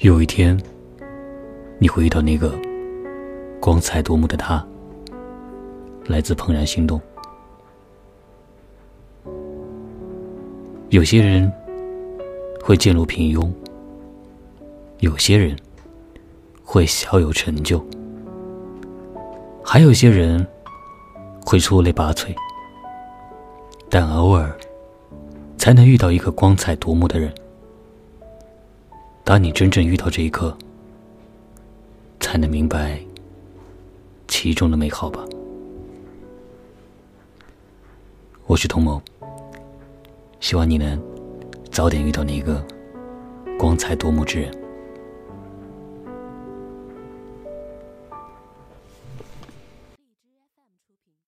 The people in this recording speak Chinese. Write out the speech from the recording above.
有一天，你会遇到那个光彩夺目的他。来自《怦然心动》。有些人会渐入平庸，有些人会小有成就，还有些人会出类拔萃，但偶尔才能遇到一个光彩夺目的人。当你真正遇到这一刻，才能明白其中的美好吧。我是童某，希望你能早点遇到那个光彩夺目之人。